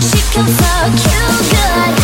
She can fuck you good.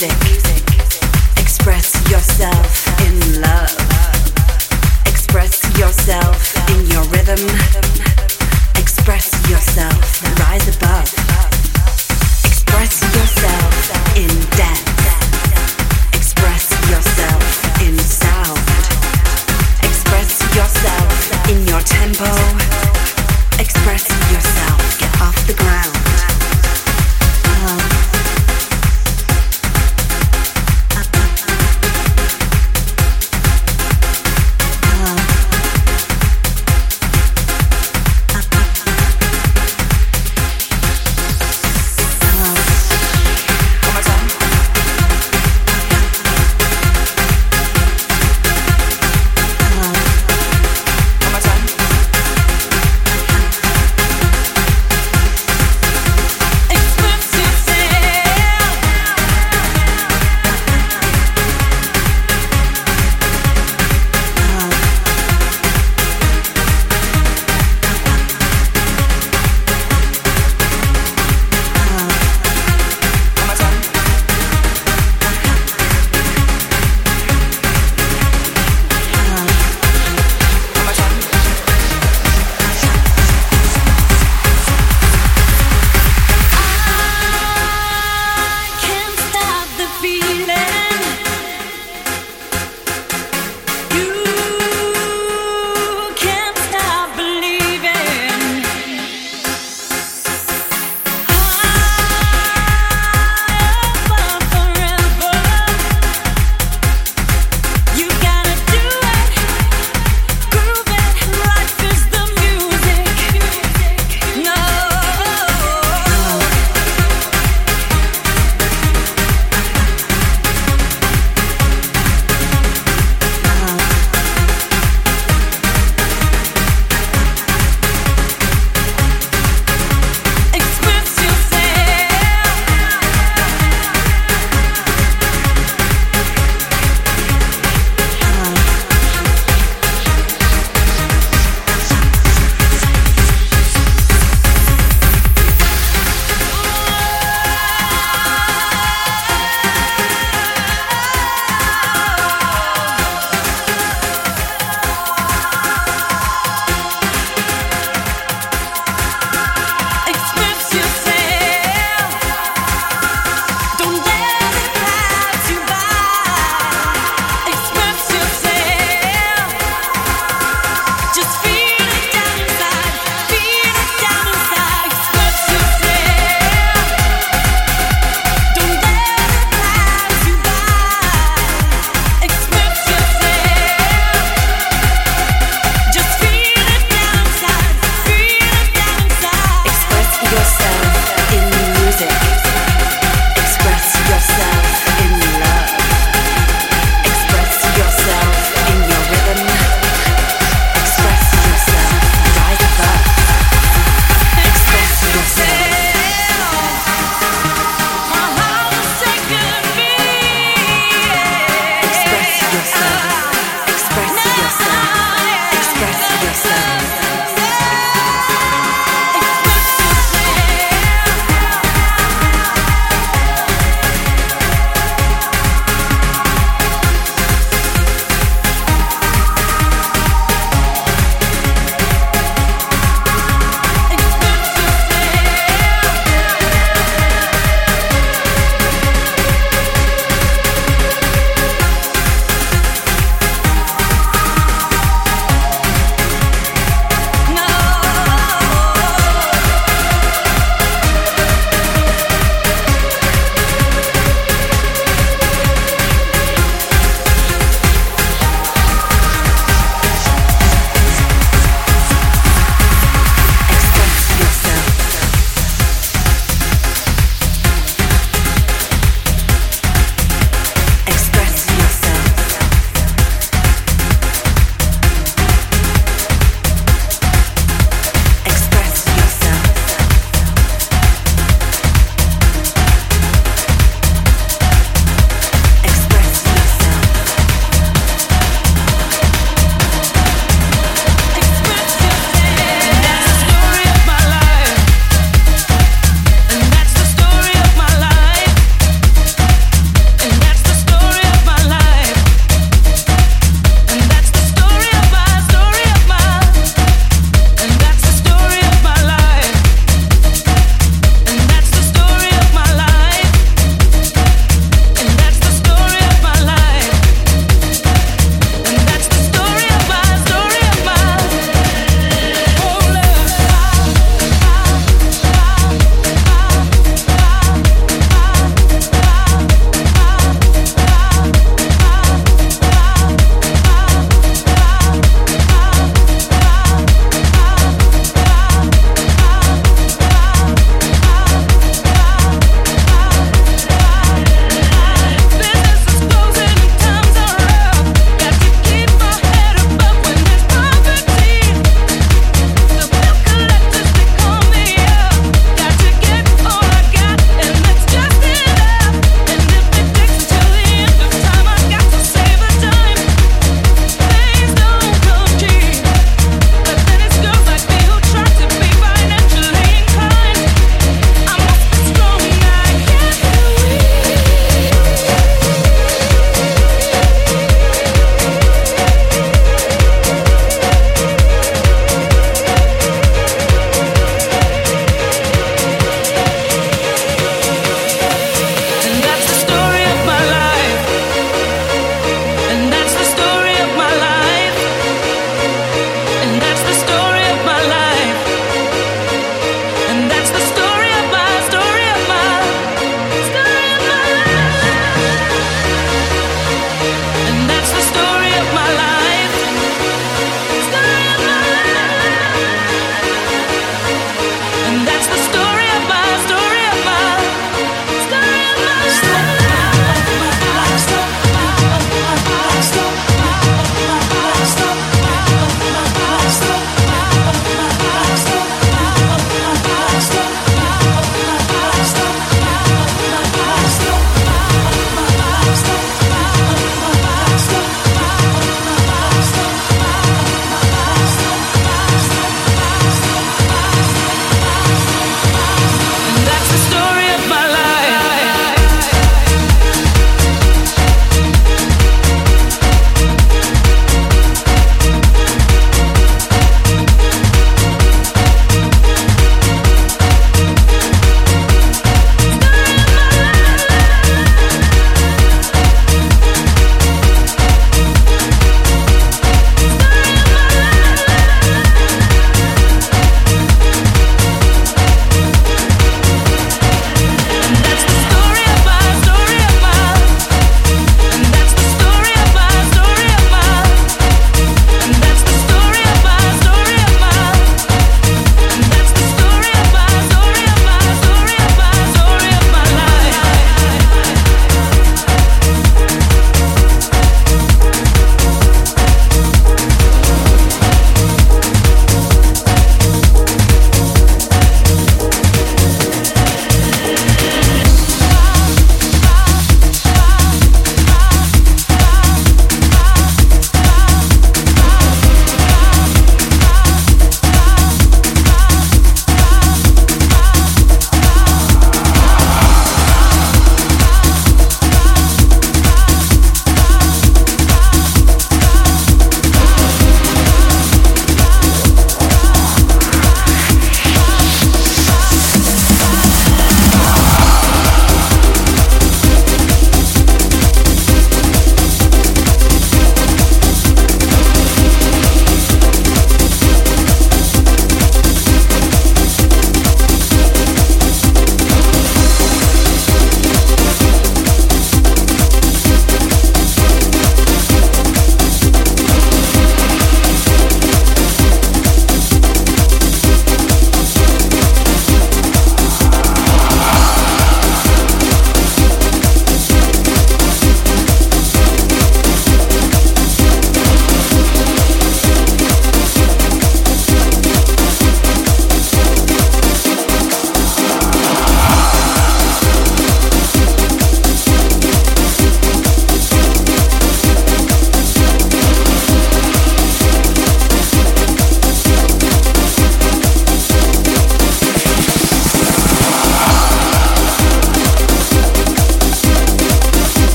Express yourself in love. Express yourself in your rhythm.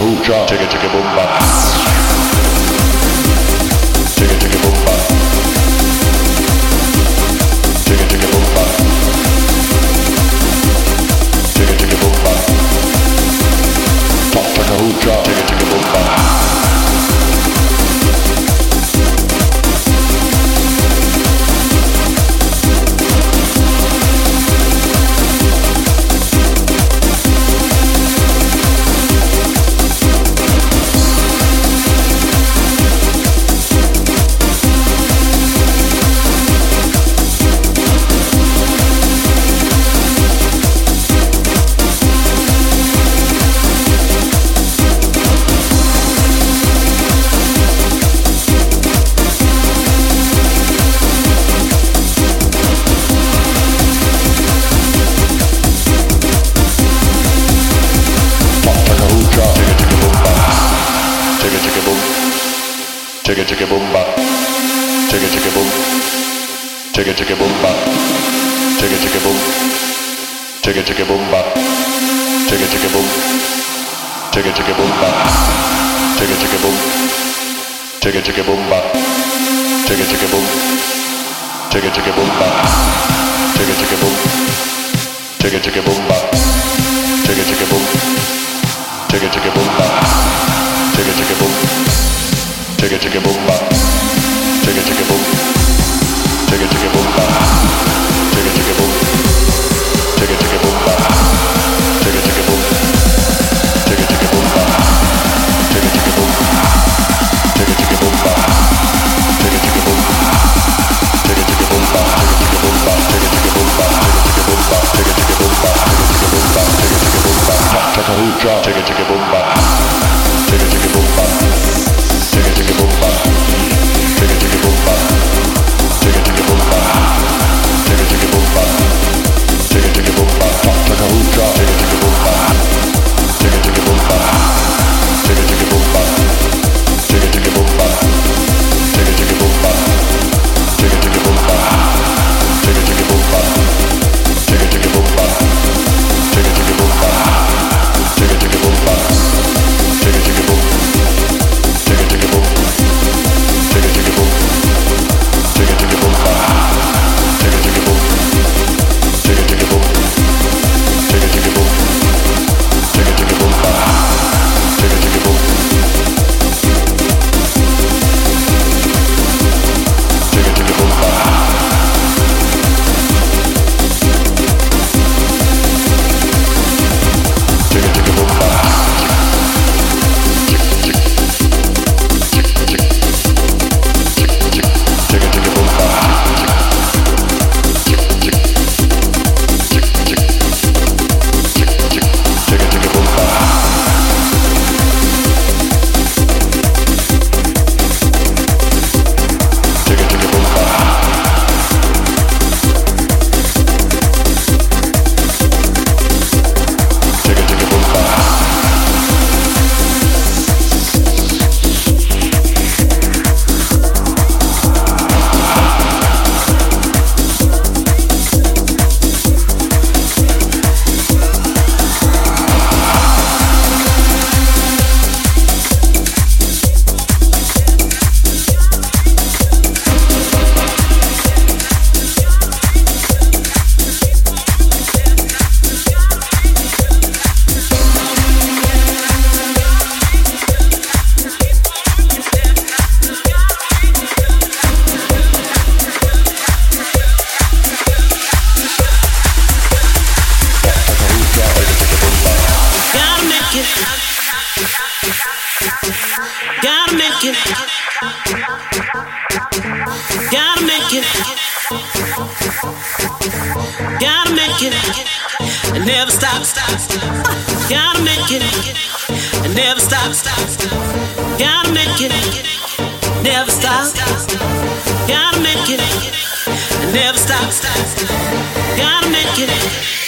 Hooja, chicka chicka boom bop. Stop. Gotta make it. Never stop. Gotta make it.